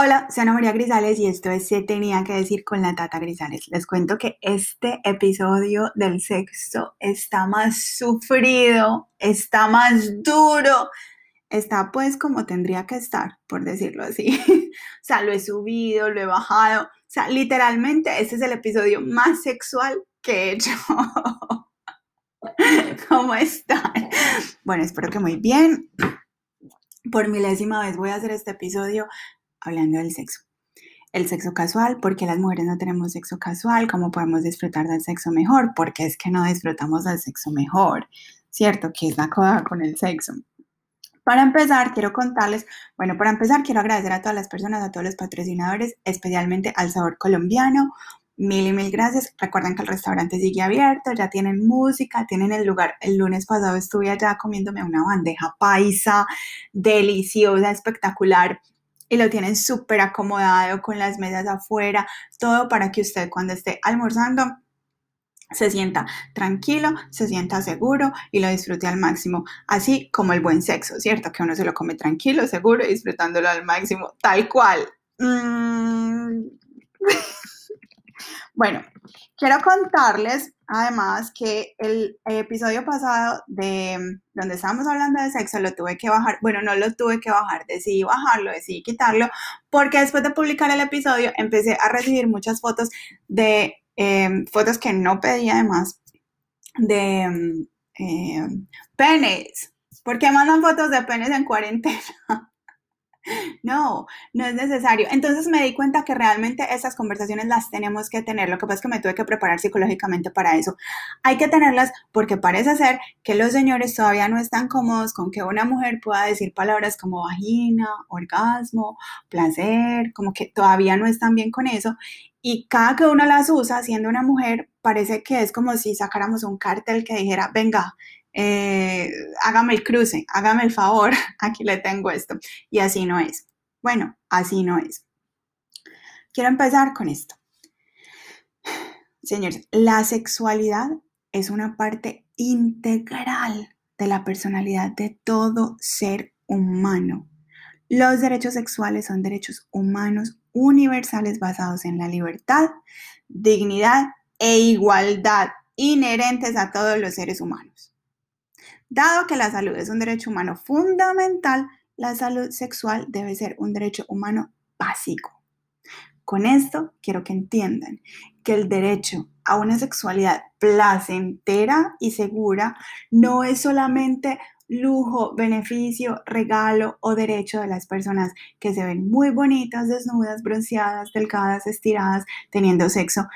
Hola, soy Ana María Grisales y esto es Se tenía que decir con la Tata Grisales. Les cuento que este episodio del sexo está más sufrido, está más duro, está pues como tendría que estar, por decirlo así. o sea, lo he subido, lo he bajado. O sea, literalmente este es el episodio más sexual que he hecho. ¿Cómo están? Bueno, espero que muy bien. Por milésima vez voy a hacer este episodio hablando del sexo. El sexo casual, porque las mujeres no tenemos sexo casual, ¿cómo podemos disfrutar del sexo mejor? Porque es que no disfrutamos del sexo mejor, ¿cierto? Que es la cosa con el sexo. Para empezar, quiero contarles, bueno, para empezar, quiero agradecer a todas las personas, a todos los patrocinadores, especialmente al Sabor Colombiano. Mil y mil gracias. Recuerden que el restaurante sigue abierto, ya tienen música, tienen el lugar. El lunes pasado estuve allá comiéndome una bandeja paisa, deliciosa, espectacular y lo tienen súper acomodado con las mesas afuera, todo para que usted cuando esté almorzando se sienta tranquilo, se sienta seguro y lo disfrute al máximo, así como el buen sexo, ¿cierto? Que uno se lo come tranquilo, seguro y disfrutándolo al máximo, tal cual. Mm. bueno, quiero contarles Además que el episodio pasado de donde estábamos hablando de sexo lo tuve que bajar, bueno, no lo tuve que bajar, decidí bajarlo, decidí quitarlo, porque después de publicar el episodio empecé a recibir muchas fotos de em, fotos que no pedí además de eh, penes. ¿Por qué mandan fotos de penes en cuarentena? No, no es necesario. Entonces me di cuenta que realmente esas conversaciones las tenemos que tener. Lo que pasa es que me tuve que preparar psicológicamente para eso. Hay que tenerlas porque parece ser que los señores todavía no están cómodos con que una mujer pueda decir palabras como vagina, orgasmo, placer, como que todavía no están bien con eso. Y cada que uno las usa, siendo una mujer, parece que es como si sacáramos un cartel que dijera, venga, eh, hágame el cruce, hágame el favor, aquí le tengo esto. Y así no es. Bueno, así no es. Quiero empezar con esto. Señores, la sexualidad es una parte integral de la personalidad de todo ser humano. Los derechos sexuales son derechos humanos universales basados en la libertad, dignidad e igualdad inherentes a todos los seres humanos. Dado que la salud es un derecho humano fundamental, la salud sexual debe ser un derecho humano básico. Con esto quiero que entiendan que el derecho a una sexualidad placentera y segura no es solamente lujo, beneficio, regalo o derecho de las personas que se ven muy bonitas, desnudas, bronceadas, delgadas, estiradas, teniendo sexo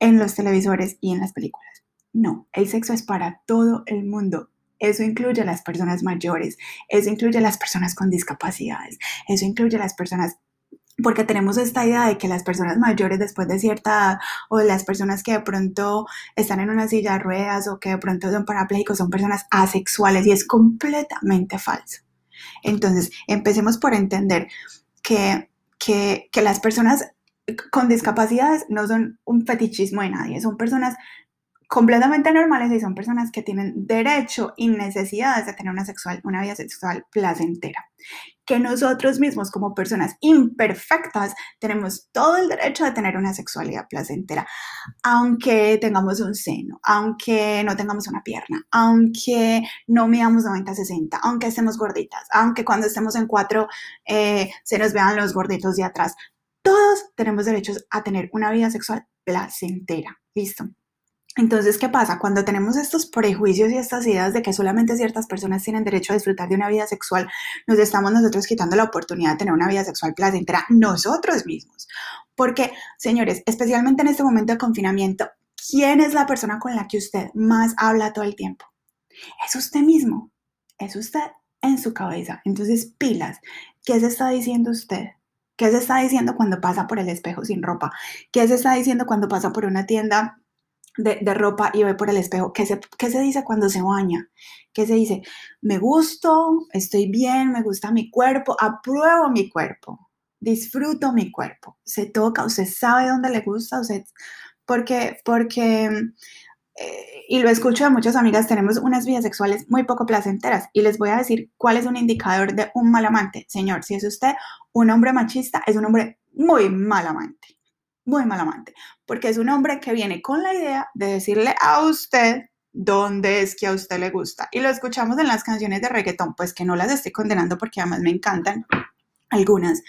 en los televisores y en las películas. No, el sexo es para todo el mundo eso incluye a las personas mayores, eso incluye a las personas con discapacidades, eso incluye a las personas porque tenemos esta idea de que las personas mayores después de cierta edad o las personas que de pronto están en una silla de ruedas o que de pronto son parapléjicos son personas asexuales y es completamente falso. Entonces, empecemos por entender que, que, que las personas con discapacidades no son un fetichismo de nadie, son personas completamente normales y son personas que tienen derecho y necesidades de tener una, sexual, una vida sexual placentera. Que nosotros mismos como personas imperfectas tenemos todo el derecho de tener una sexualidad placentera, aunque tengamos un seno, aunque no tengamos una pierna, aunque no midamos 90-60, aunque estemos gorditas, aunque cuando estemos en cuatro eh, se nos vean los gorditos de atrás. Todos tenemos derechos a tener una vida sexual placentera. ¿Listo? Entonces, ¿qué pasa? Cuando tenemos estos prejuicios y estas ideas de que solamente ciertas personas tienen derecho a disfrutar de una vida sexual, nos estamos nosotros quitando la oportunidad de tener una vida sexual placentera nosotros mismos. Porque, señores, especialmente en este momento de confinamiento, ¿quién es la persona con la que usted más habla todo el tiempo? Es usted mismo, es usted en su cabeza. Entonces, pilas, ¿qué se está diciendo usted? ¿Qué se está diciendo cuando pasa por el espejo sin ropa? ¿Qué se está diciendo cuando pasa por una tienda de, ropa y ve por el espejo, ¿qué se, ¿qué se dice cuando se baña? ¿Qué se dice? Me gusto, estoy bien, me gusta mi cuerpo, apruebo mi cuerpo, disfruto mi cuerpo, se toca, usted sabe dónde le gusta, usted, porque, porque eh, y lo escucho de muchas amigas, tenemos unas vidas sexuales muy poco placenteras y les voy a decir cuál es un indicador de un mal amante. Señor, si es usted un hombre machista, es un hombre muy mal amante, muy mal amante, porque es un hombre que viene con la idea de decirle a usted dónde es que a usted le gusta. Y lo escuchamos en las canciones de reggaetón, pues que no las estoy condenando porque además me encantan algunas,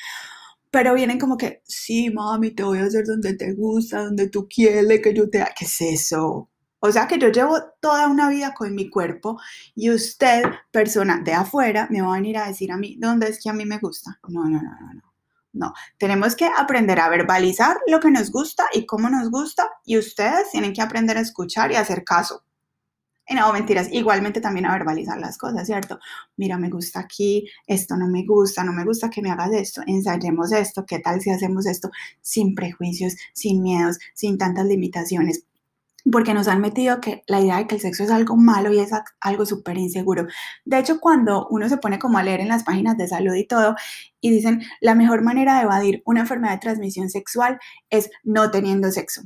pero vienen como que, sí, mami, te voy a hacer donde te gusta, donde tú quieres que yo te... ¿Qué es eso? O sea que yo llevo toda una vida con mi cuerpo y usted, persona de afuera, me va a venir a decir a mí, ¿dónde es que a mí me gusta? No, no, no, no, no. No, tenemos que aprender a verbalizar lo que nos gusta y cómo nos gusta y ustedes tienen que aprender a escuchar y hacer caso. Y no, mentiras, igualmente también a verbalizar las cosas, ¿cierto? Mira, me gusta aquí, esto no me gusta, no me gusta que me hagas esto, ensayemos esto, ¿qué tal si hacemos esto sin prejuicios, sin miedos, sin tantas limitaciones? Porque nos han metido que la idea de que el sexo es algo malo y es algo súper inseguro. De hecho, cuando uno se pone como a leer en las páginas de salud y todo, y dicen, la mejor manera de evadir una enfermedad de transmisión sexual es no teniendo sexo.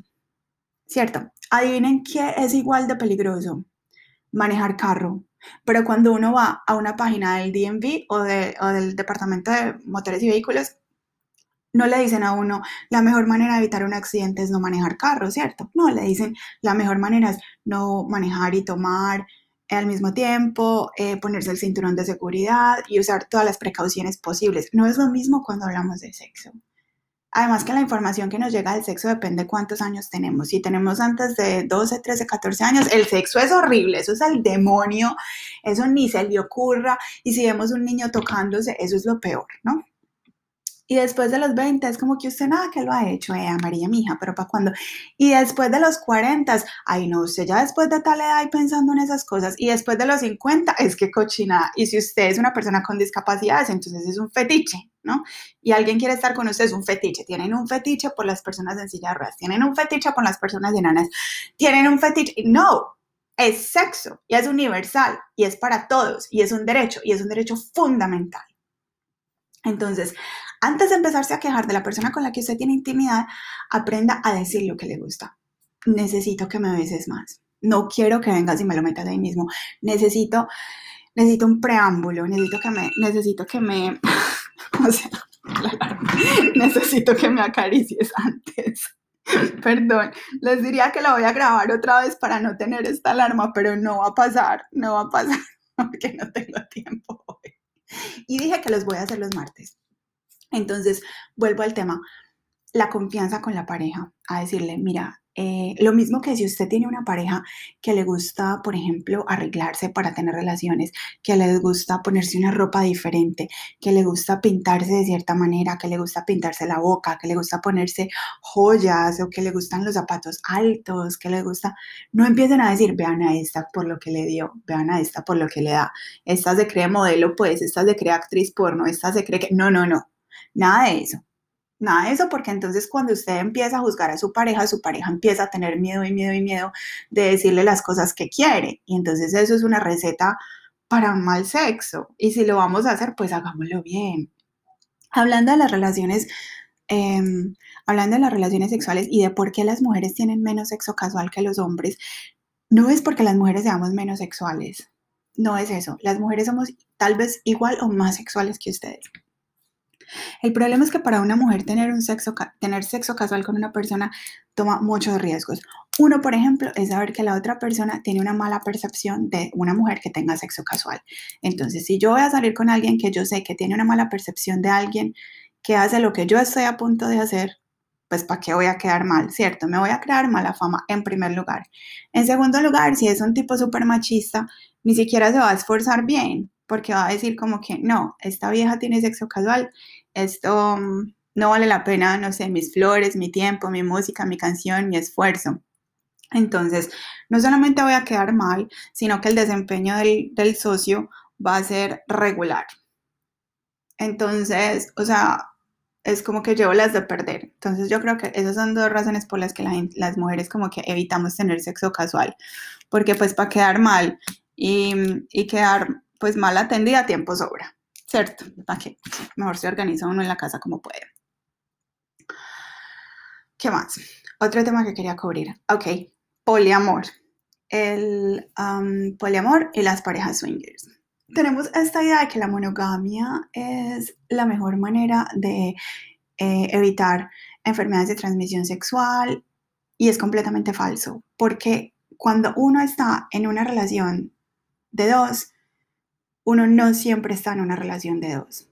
¿Cierto? Adivinen qué es igual de peligroso. Manejar carro. Pero cuando uno va a una página del DMV o, o del Departamento de Motores y Vehículos, no le dicen a uno, la mejor manera de evitar un accidente es no manejar carro, ¿cierto? No, le dicen, la mejor manera es no manejar y tomar al mismo tiempo, eh, ponerse el cinturón de seguridad y usar todas las precauciones posibles. No es lo mismo cuando hablamos de sexo. Además que la información que nos llega del sexo depende de cuántos años tenemos. Si tenemos antes de 12, 13, 14 años, el sexo es horrible, eso es el demonio, eso ni se le ocurra. Y si vemos un niño tocándose, eso es lo peor, ¿no? Y después de los 20 es como que usted nada que lo ha hecho, eh, María, mi hija, pero ¿para cuándo? Y después de los 40, ay no, usted ya después de tal edad y pensando en esas cosas. Y después de los 50, es que cochina. Y si usted es una persona con discapacidades, entonces es un fetiche, ¿no? Y alguien quiere estar con usted, es un fetiche. Tienen un fetiche por las personas en silla de ruedas, tienen un fetiche por las personas enanas, tienen un fetiche. No, es sexo y es universal y es para todos y es un derecho y es un derecho fundamental. Entonces, antes de empezarse a quejar de la persona con la que usted tiene intimidad, aprenda a decir lo que le gusta. Necesito que me beses más. No quiero que vengas y me lo metas ahí mismo. Necesito, necesito un preámbulo. Necesito que me, necesito que me, necesito que me acaricies antes. Perdón, les diría que la voy a grabar otra vez para no tener esta alarma, pero no va a pasar, no va a pasar porque no tengo tiempo hoy. Y dije que los voy a hacer los martes. Entonces, vuelvo al tema, la confianza con la pareja, a decirle, mira, eh, lo mismo que si usted tiene una pareja que le gusta, por ejemplo, arreglarse para tener relaciones, que le gusta ponerse una ropa diferente, que le gusta pintarse de cierta manera, que le gusta pintarse la boca, que le gusta ponerse joyas o que le gustan los zapatos altos, que le gusta, no empiecen a decir, vean a esta por lo que le dio, vean a esta por lo que le da, esta se cree modelo, pues, esta se cree actriz porno, esta se cree que, no, no, no, Nada de eso. Nada de eso, porque entonces cuando usted empieza a juzgar a su pareja, su pareja empieza a tener miedo y miedo y miedo de decirle las cosas que quiere. Y entonces eso es una receta para un mal sexo. Y si lo vamos a hacer, pues hagámoslo bien. Hablando de las relaciones, em, hablando de las relaciones sexuales y de por qué las mujeres tienen menos sexo casual que los hombres, no es porque las mujeres seamos menos sexuales. No es eso. Las mujeres somos tal vez igual o más sexuales que ustedes. El problema es que para una mujer tener, un sexo, tener sexo casual con una persona toma muchos riesgos. Uno, por ejemplo, es saber que la otra persona tiene una mala percepción de una mujer que tenga sexo casual. Entonces, si yo voy a salir con alguien que yo sé que tiene una mala percepción de alguien que hace lo que yo estoy a punto de hacer, pues ¿para qué voy a quedar mal? ¿Cierto? Me voy a crear mala fama en primer lugar. En segundo lugar, si es un tipo súper machista, ni siquiera se va a esforzar bien, porque va a decir como que no, esta vieja tiene sexo casual, esto mm, no vale la pena, no sé, mis flores, mi tiempo, mi música, mi canción, mi esfuerzo. Entonces, no solamente voy a quedar mal, sino que el desempeño del, del socio va a ser regular. Entonces, o sea, es como que llevo las de perder. Entonces yo creo que esas son dos razones por las que las mujeres como que evitamos tener sexo casual. Porque pues para quedar mal y, y quedar pues mal atendida, tiempo sobra, ¿cierto? ¿Para qué? Mejor se organiza uno en la casa como puede. ¿Qué más? Otro tema que quería cubrir. Ok, poliamor. el poliamor y las parejas swingers. Tenemos esta idea de que la monogamia es la mejor manera de eh, evitar enfermedades de transmisión sexual y es completamente falso, porque cuando uno está en una relación de dos, uno no siempre está en una relación de dos.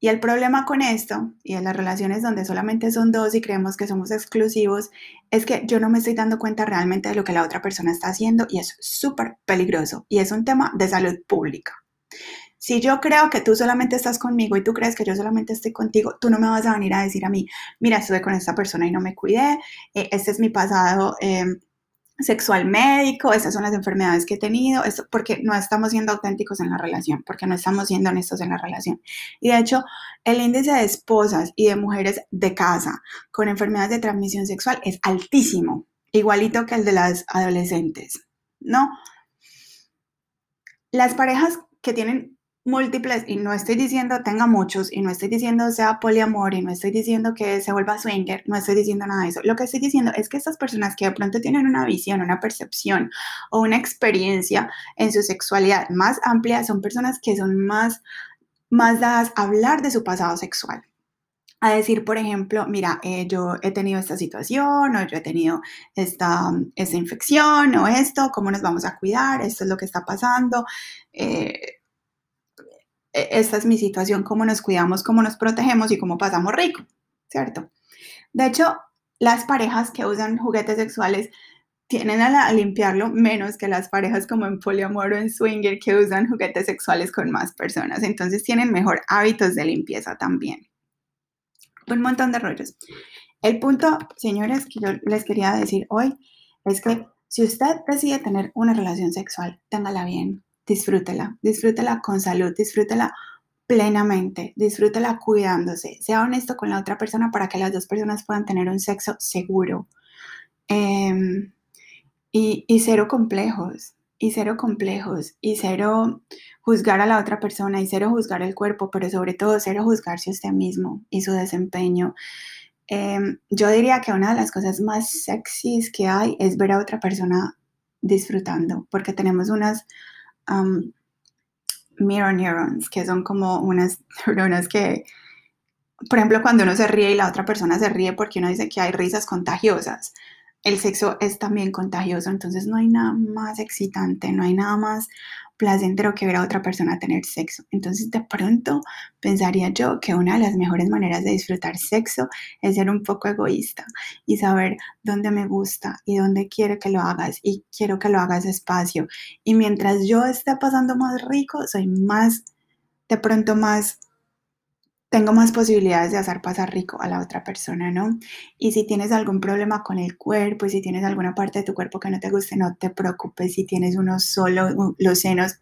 Y el problema con esto, y en las relaciones donde solamente son dos y creemos que somos exclusivos, es que yo no me estoy dando cuenta realmente de lo que la otra persona está haciendo y es súper peligroso y es un tema de salud pública. Si yo creo que tú solamente estás conmigo y tú crees que yo solamente estoy contigo, tú no me vas a venir a decir a mí, mira, estuve con esta persona y no me cuidé, eh, este es mi pasado eh, sexual médico, estas son las enfermedades que he tenido, esto, porque no estamos siendo auténticos en la relación, porque no estamos siendo honestos en la relación. Y de hecho, el índice de esposas y de mujeres de casa con enfermedades de transmisión sexual es altísimo, igualito que el de las adolescentes, ¿no? Las parejas que tienen múltiples, y no estoy diciendo tenga muchos, y no estoy diciendo sea poliamor, y no estoy diciendo que se vuelva swinger, no estoy diciendo nada de eso. Lo que estoy diciendo es que estas personas que de pronto tienen una visión, una percepción o una experiencia en su sexualidad más amplia son personas que son más, más dadas a hablar de su pasado sexual a decir, por ejemplo, mira, eh, yo he tenido esta situación o yo he tenido esta, esta, infección o esto, ¿cómo nos vamos a cuidar? Esto es lo que está pasando. Eh, esta es mi situación, cómo nos cuidamos, cómo nos protegemos y cómo pasamos rico, ¿cierto? De hecho, las parejas que usan juguetes sexuales tienen a, limpiarlo menos que las parejas como en poliamor o en swinger que usan juguetes sexuales con más personas. Entonces tienen mejor hábitos de limpieza también. Un montón de rollos. El punto, señores, que yo les quería decir hoy es que si usted decide tener una relación sexual, téngala bien, disfrútela, disfrútela con salud, disfrútela plenamente, disfrútela cuidándose, sea honesto con la otra persona para que las dos personas puedan tener un sexo seguro em, y, y cero complejos, y cero complejos, y cero juzgar a la otra persona, y cero juzgar el cuerpo, pero sobre todo cero juzgarse a usted mismo y su desempeño. Em, yo diría que una de las cosas más sexys que hay es ver a otra persona disfrutando, porque tenemos unas mirror neurons, que son como unas neuronas que, por ejemplo, cuando uno se ríe y la otra persona se ríe porque uno dice que hay risas contagiosas. El sexo es también contagioso, entonces no hay nada más excitante, no hay nada más placentero que ver a otra persona tener sexo. Entonces, de pronto pensaría yo que una de las mejores maneras de disfrutar sexo es ser un poco egoísta y saber dónde me gusta y dónde quiero que lo hagas y quiero que lo hagas despacio. Y mientras yo esté pasando más rico, soy más, de pronto más tengo más posibilidades de hacer pasar rico a la otra persona, ¿no? Y si tienes algún problema con el cuerpo y si tienes alguna parte de tu cuerpo que no te guste, no te preocupes si tienes uno solo, los senos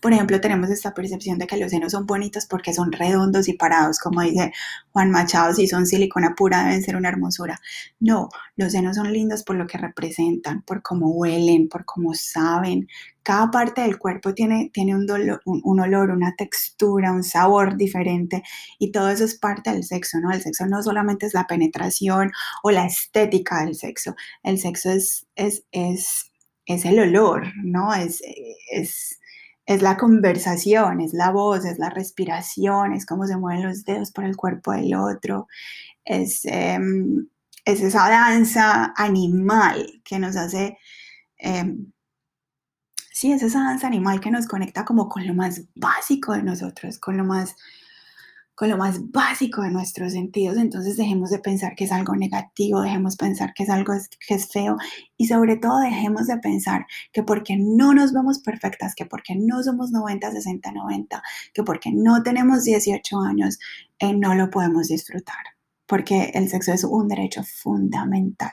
por ejemplo, tenemos esta percepción de que los senos son bonitos porque son redondos y parados, como dice Juan Machado, si son silicona pura deben ser una hermosura. No, los senos son lindos por lo que representan, por cómo huelen, por cómo saben. Cada parte del cuerpo tiene, tiene un, un, olor, una textura, un sabor diferente y todo eso es parte del sexo, ¿no? El sexo no solamente es la penetración o la estética del sexo, el sexo es, es, es, es el olor, ¿no? Es, es, es la conversación, es la voz, es la respiración, es cómo se mueven los dedos por el cuerpo del otro, es, em, esa danza animal que nos hace, em, sí, es esa danza animal que nos conecta como con lo más básico de nosotros, con lo más con lo más básico de nuestros sentidos, entonces dejemos de pensar que es algo negativo, dejemos pensar que es algo que es feo y sobre todo dejemos de pensar que porque no nos vemos perfectas, que porque no somos 90, 60, 90, que porque no tenemos 18 años, eh, no lo podemos disfrutar, porque el sexo es un derecho fundamental.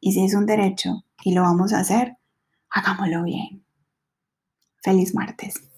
Y si es un derecho y lo vamos a hacer, hagámoslo bien. Feliz martes.